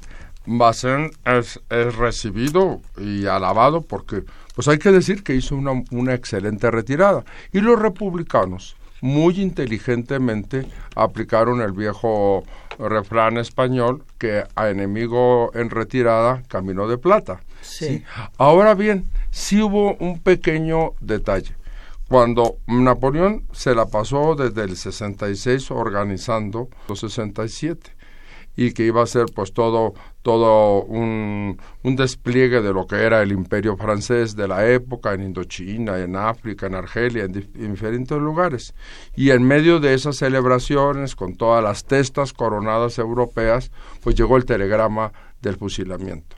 Speaker 2: es, es, recibido y alabado porque, pues hay que decir que hizo una, una excelente retirada. Y los republicanos, muy inteligentemente, aplicaron el viejo refrán español que a enemigo en retirada, camino de plata.
Speaker 1: Sí.
Speaker 2: Ahora bien, sí hubo un pequeño detalle cuando Napoleón se la pasó desde el 66 organizando los 67 y que iba a ser pues todo todo un, un, despliegue de lo que era el imperio francés de la época en Indochina, en África, en Argelia, en, en diferentes lugares. Y en medio de esas celebraciones, con todas las testas coronadas europeas, pues llegó el telegrama del fusilamiento.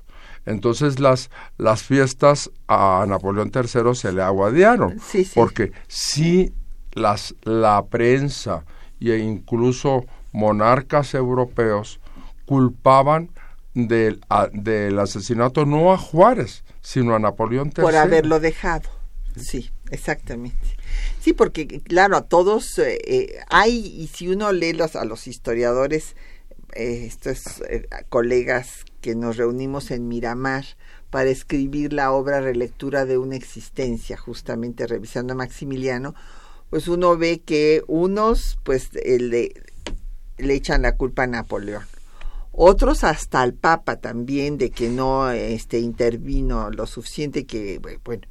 Speaker 2: Entonces las, las fiestas a Napoleón III se le aguadearon, porque si las, la prensa e incluso monarcas europeos culpaban del, del asesinato no a Juárez, sino a Napoleón III.
Speaker 1: Por haberlo dejado, sí, exactamente. Sí, porque claro, a todos eh, eh, hay, y si uno lee los, a los historiadores, eh, estos colegas que nos reunimos en Miramar para escribir la obra Relectura de una existencia, justamente revisando a Maximiliano, pues uno ve que unos pues le, le echan la culpa a Napoleón. Otros hasta al Papa también de que no este intervino lo suficiente que bueno,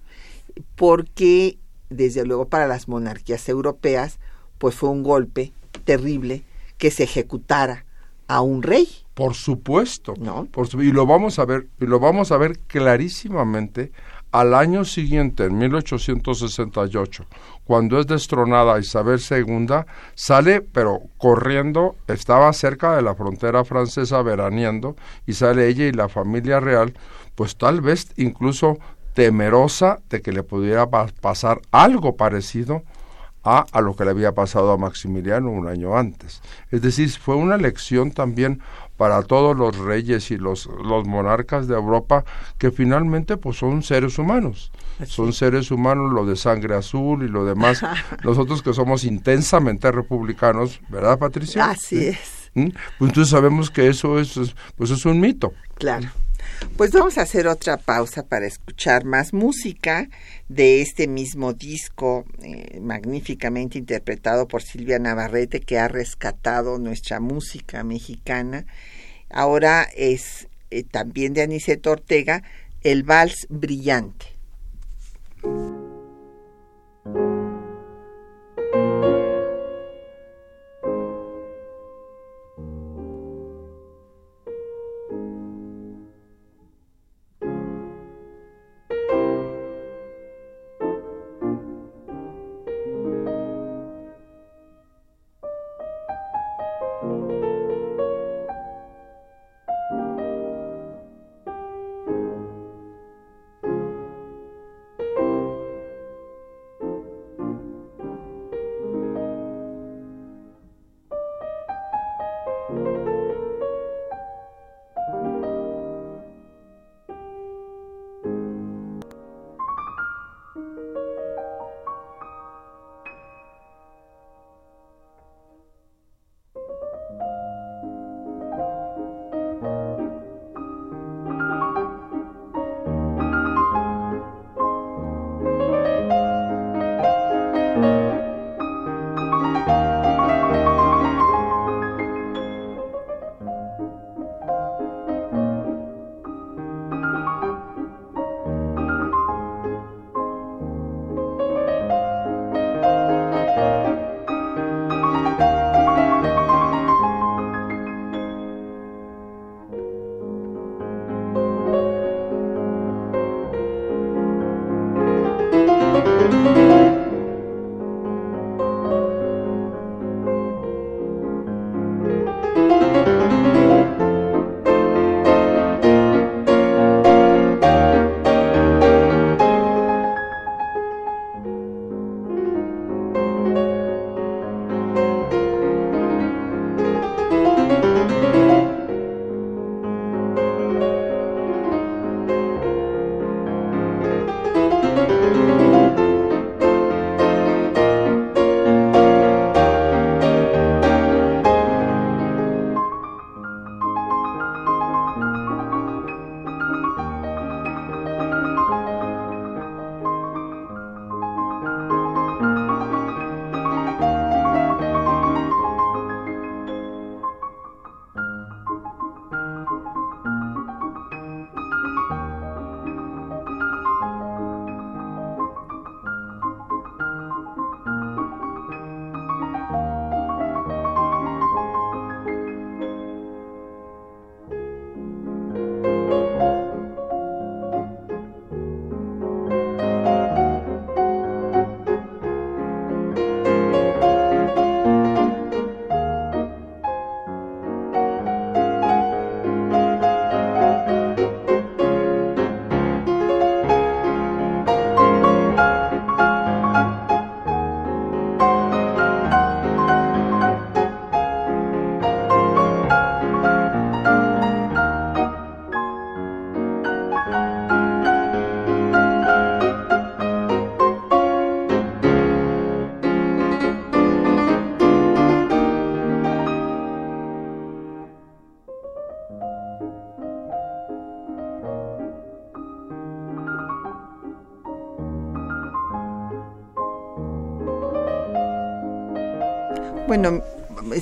Speaker 1: porque desde luego para las monarquías europeas pues fue un golpe terrible que se ejecutara a un rey.
Speaker 2: Por supuesto. ¿No? Por y lo vamos a ver, y lo vamos a ver clarísimamente Al año siguiente, en 1868, cuando es destronada Isabel II, sale, pero corriendo, estaba cerca de la frontera francesa veraneando, y sale ella y la familia real, pues tal vez incluso temerosa de que le pudiera pasar algo parecido a, a, lo que le había pasado a Maximiliano un año antes. Es decir, fue una lección también para todos los reyes y los, los monarcas de Europa que finalmente pues son seres humanos. Son seres humanos, lo de sangre azul y lo demás. Nosotros que somos intensamente republicanos, ¿verdad, Patricia?
Speaker 1: Así es.
Speaker 2: ¿Mm? Pues entonces sabemos que eso es, pues es un mito.
Speaker 1: Claro. Pues vamos a hacer otra pausa para escuchar más música de este mismo disco eh, magníficamente interpretado por Silvia Navarrete que ha rescatado nuestra música mexicana. Ahora es eh, también de Aniceto Ortega, el vals brillante.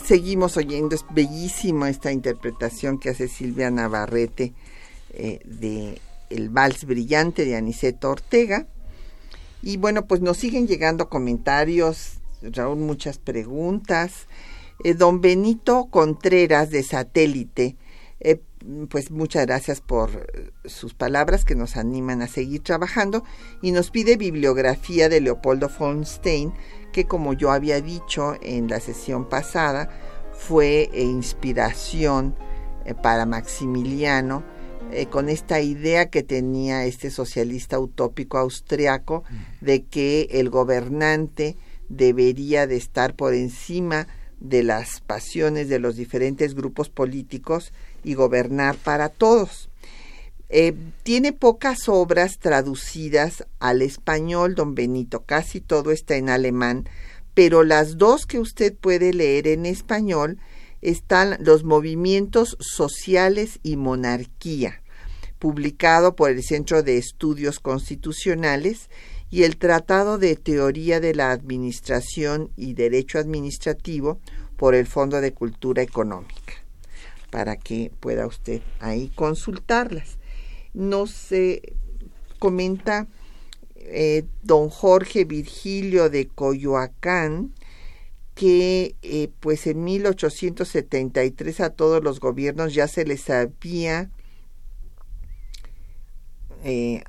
Speaker 1: Seguimos oyendo, es bellísima esta interpretación que hace Silvia Navarrete eh, de El Vals Brillante de Aniceto Ortega. Y bueno, pues nos siguen llegando comentarios, Raúl, muchas preguntas. Eh, don Benito Contreras de Satélite eh, pues muchas gracias por sus palabras que nos animan a seguir trabajando. Y nos pide bibliografía de Leopoldo von Stein, que como yo había dicho en la sesión pasada, fue eh, inspiración eh, para Maximiliano eh, con esta idea que tenía este socialista utópico austriaco de que el gobernante debería de estar por encima de las pasiones de los diferentes grupos políticos y gobernar para todos. Eh, tiene pocas obras traducidas al español, don Benito, casi todo está en alemán, pero las dos que usted puede leer en español están Los movimientos sociales y monarquía, publicado por el Centro de Estudios Constitucionales, y el Tratado de Teoría de la Administración y Derecho Administrativo por el Fondo de Cultura Económica, para que pueda usted ahí consultarlas. Nos comenta eh, don Jorge Virgilio de Coyoacán, que eh, pues en 1873 a todos los gobiernos ya se les había, eh,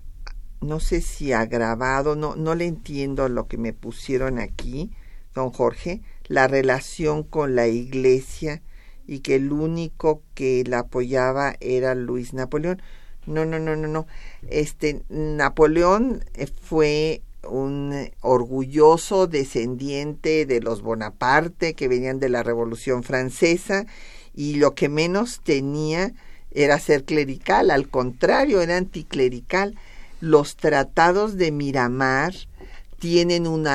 Speaker 1: no sé si agravado, no, no le entiendo lo que me pusieron aquí, don Jorge, la relación con la iglesia y que el único que la apoyaba era Luis Napoleón. No, no, no, no, no. Este Napoleón eh, fue un eh, orgulloso descendiente de los Bonaparte que venían de la Revolución Francesa y lo que menos tenía era ser clerical, al contrario, era anticlerical. Los tratados de Miramar tienen un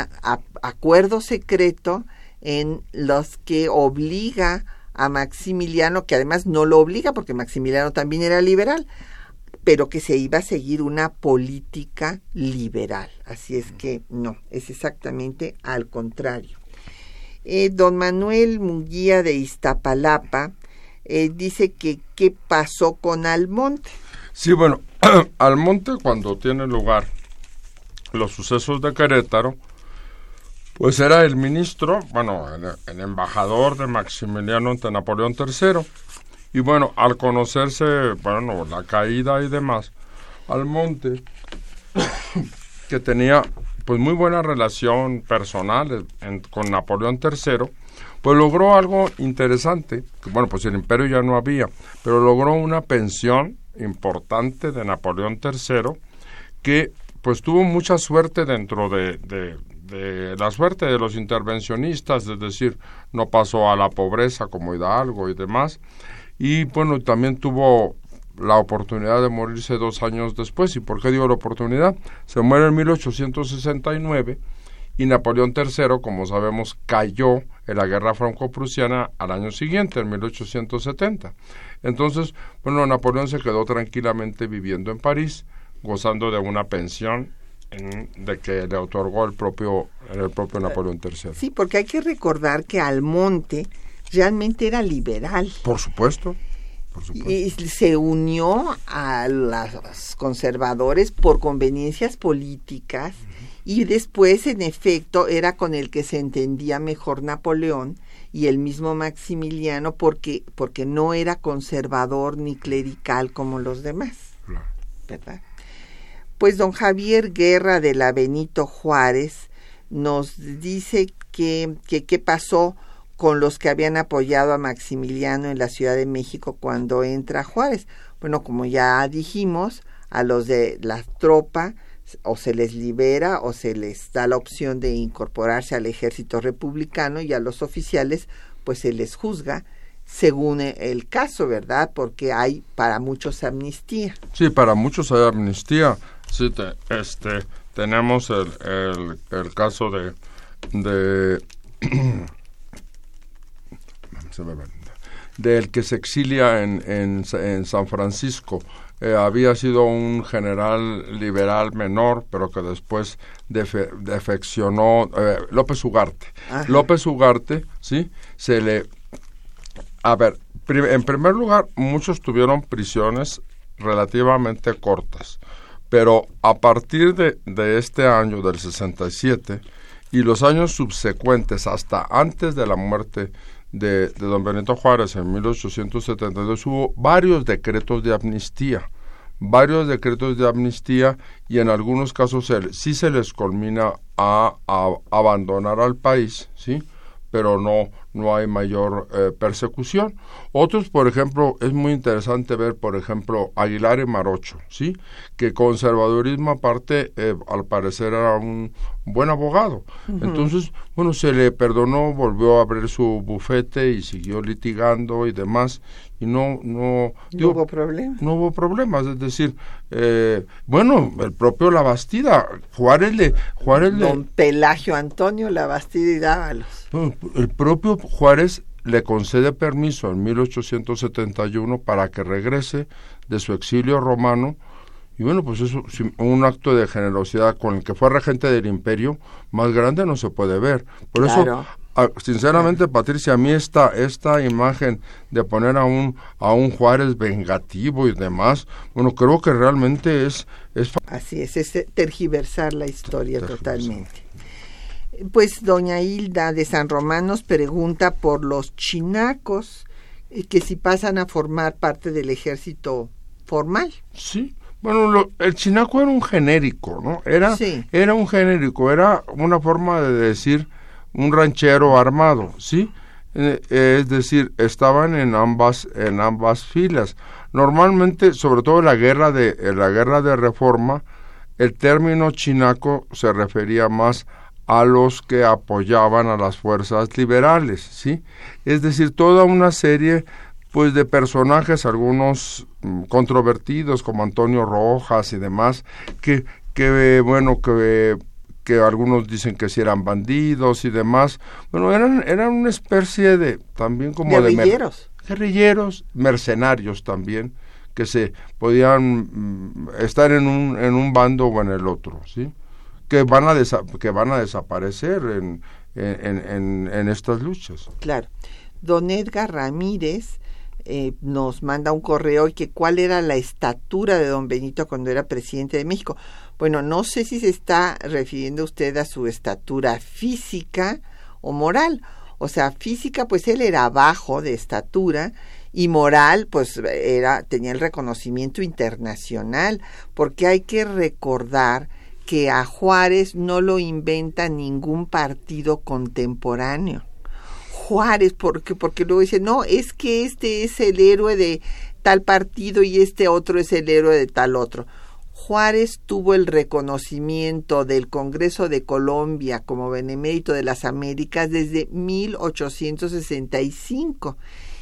Speaker 1: acuerdo secreto en los que obliga a Maximiliano, que además no lo obliga porque Maximiliano también era liberal, pero que se iba a seguir una política liberal. Así es que no, es exactamente al contrario. Eh, don Manuel Munguía de Iztapalapa eh, dice que qué pasó con Almonte.
Speaker 2: Sí, bueno, Almonte cuando tiene lugar los sucesos de Querétaro, pues era el ministro, bueno, el, embajador de Maximiliano ante Napoleón III. Y bueno, al conocerse, bueno, la caída y demás, Almonte, que tenía pues muy buena relación personal con Napoleón III, pues logró algo interesante, que bueno, pues el imperio ya no había, pero logró una pensión importante de Napoleón III, que pues tuvo mucha suerte dentro de, de la suerte de los intervencionistas, es decir, no pasó a la pobreza como Hidalgo y demás, y bueno, también tuvo la oportunidad de morirse dos años después. ¿Y por qué digo la oportunidad? Se muere en 1869 y Napoleón III, como sabemos, cayó en la guerra franco-prusiana al año siguiente, en 1870. Entonces, bueno, Napoleón se quedó tranquilamente viviendo en París, gozando de una pensión de que le otorgó el propio, el propio Napoleón III.
Speaker 1: Sí, porque hay que recordar que Almonte realmente era liberal.
Speaker 2: Por supuesto.
Speaker 1: Y se unió a los conservadores por conveniencias políticas y después, en efecto, era con el que se entendía mejor Napoleón y el mismo Maximiliano porque, porque no era conservador ni clerical como los demás. ¿Verdad? Pues don Javier Guerra de la Benito Juárez nos dice que qué pasó con los que habían apoyado a Maximiliano en la Ciudad de México cuando entra Juárez. Bueno, como ya dijimos, a los de la tropa o se les libera o se les da la opción de incorporarse al ejército republicano y a los oficiales pues se les juzga según el caso, ¿verdad? Porque hay para muchos amnistía.
Speaker 2: Sí, para muchos hay amnistía. Sí, este, tenemos el, el, el caso de, de del que se exilia en, en, San Francisco. Eh, había sido un general liberal menor, pero que después defeccionó eh, López Ugarte. López Ugarte, ¿sí? Se le... A ver, en primer lugar, muchos tuvieron prisiones relativamente cortas, pero a partir de, de este año, del 67, y los años subsecuentes, hasta antes de la muerte de, de don Benito Juárez en 1872 hubo varios decretos de amnistía varios decretos de amnistía y en algunos casos sí se les culmina a, a, abandonar al país, ¿sí? Pero no, no hay mayor eh, persecución. Otros, por ejemplo, es muy interesante ver, por ejemplo, Aguilar y Marocho, ¿sí? Que conservadurismo aparte, eh, al parecer era un buen abogado. Entonces, bueno, se le perdonó, volvió a abrir su bufete y siguió litigando y demás y no no,
Speaker 1: no hubo problemas
Speaker 2: no hubo problemas es decir eh, bueno el propio Labastida Juárez le Juárez
Speaker 1: don Pelagio Antonio Labastida y Dávalos
Speaker 2: el propio Juárez le concede permiso en 1871 para que regrese de su exilio romano y bueno, pues es un acto de generosidad con el que fue regente del imperio, más grande no se puede ver. Por eso Ah, sinceramente, Patricia, a mí esta, esta imagen de poner a un, a un Juárez vengativo y demás, bueno, creo que realmente es... es
Speaker 1: Así es, es tergiversar la historia totalmente. Pues doña Hilda de San Román nos pregunta por los chinacos que si pasan a formar parte del ejército formal.
Speaker 2: Sí, bueno, el chinaco era un genérico, ¿no? Era, era un genérico, era una forma de decir un ranchero armado, ¿sí? Eh, es decir, estaban en ambas en ambas filas. Normalmente, sobre todo en la guerra de en la guerra de reforma, el término chinaco se refería más a los que apoyaban a las fuerzas liberales, ¿sí? Es decir, toda una serie pues de personajes, algunos mm, controvertidos como Antonio Rojas y demás, que que bueno que que algunos dicen que si eran bandidos y demás. Bueno, eran, eran una especie de, también como
Speaker 1: de... Guerrilleros.
Speaker 2: guerrilleros, mercenarios también, que se podían mm, estar en un, en un bando o en el otro, ¿sí? Que van a, que van a desaparecer en, en, en, estas luchas.
Speaker 1: Claro. Don Edgar Ramírez eh, nos manda un correo y que cuál era la estatura de don Benito cuando era presidente de México. Bueno, no sé si se está refiriendo usted a su estatura física o moral. O sea, física, pues él era bajo de estatura y moral, pues era tenía el reconocimiento internacional, porque hay que recordar que a Juárez no lo inventa ningún partido contemporáneo. Juárez, porque porque luego dice, "No, es que este es el héroe de tal partido y este otro es el héroe de tal otro." Juárez tuvo el reconocimiento del Congreso de Colombia como benemérito de las Américas desde 1865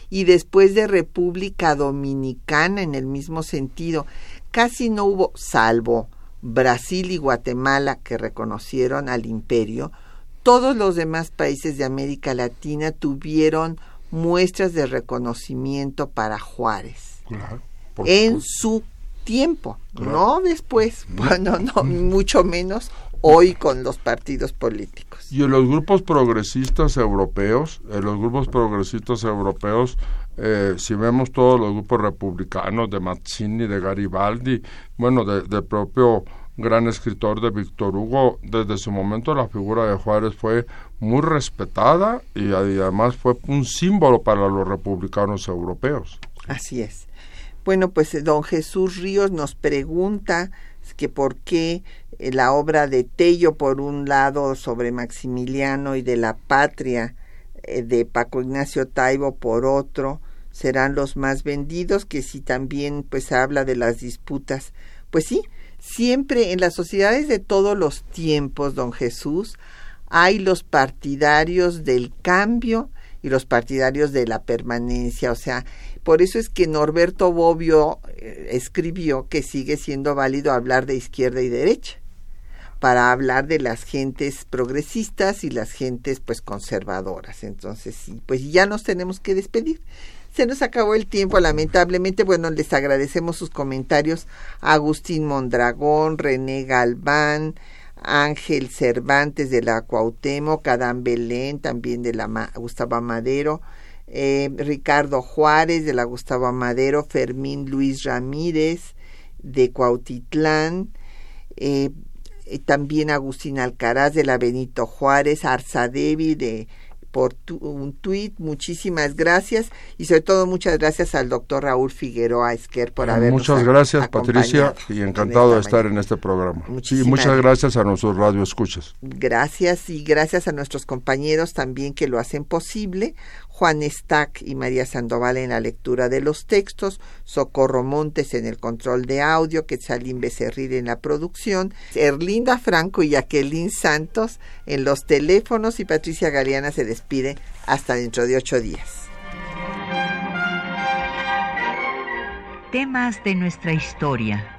Speaker 1: y después de República Dominicana en el mismo sentido. Casi no hubo, salvo Brasil y Guatemala que reconocieron al imperio, todos los demás países de América Latina tuvieron muestras de reconocimiento para Juárez en su tiempo, no después, bueno, no, mucho menos hoy con los partidos políticos.
Speaker 2: Y en los grupos progresistas europeos, en los grupos progresistas europeos, eh, si vemos todos los grupos republicanos de Mazzini, de Garibaldi, bueno, del propio gran escritor de Víctor Hugo, desde su momento la figura de Juárez fue muy respetada y además fue un símbolo para los republicanos europeos.
Speaker 1: Así es. Bueno, pues eh, don Jesús Ríos nos pregunta que por qué eh, la obra de Tello por un lado sobre Maximiliano y de la patria eh, de Paco Ignacio Taibo por otro serán los más vendidos, que si también pues habla de las disputas. Pues sí, siempre en las sociedades de todos los tiempos, don Jesús, hay los partidarios del cambio y los partidarios de la permanencia, o sea, por eso es que Norberto Bobbio eh, escribió que sigue siendo válido hablar de izquierda y derecha para hablar de las gentes progresistas y las gentes pues conservadoras. Entonces, sí, pues ya nos tenemos que despedir. Se nos acabó el tiempo, lamentablemente. Bueno, les agradecemos sus comentarios a Agustín Mondragón, René Galván, Ángel Cervantes de la Cuauhtémoc, Adán Belén, también de la Gustavo Madero, eh, Ricardo Juárez de la Gustavo Amadero, Fermín Luis Ramírez de Cuautitlán, eh, eh, también Agustín Alcaraz de la Benito Juárez, Arzadevi de por un tuit. Muchísimas gracias y sobre todo muchas gracias al doctor Raúl Figueroa Esquer por habernos
Speaker 2: Muchas gracias Patricia y encantado de estar en este programa. y muchas gracias a nuestros radioescuchas.
Speaker 1: Gracias y gracias a nuestros compañeros también que lo hacen posible. Juan Stack y María Sandoval en la lectura de los textos, Socorro Montes en el control de audio, Quetzalín Becerril en la producción, Erlinda Franco y Jacqueline Santos en los teléfonos y Patricia Galeana se despide hasta dentro de ocho días.
Speaker 5: Temas de nuestra historia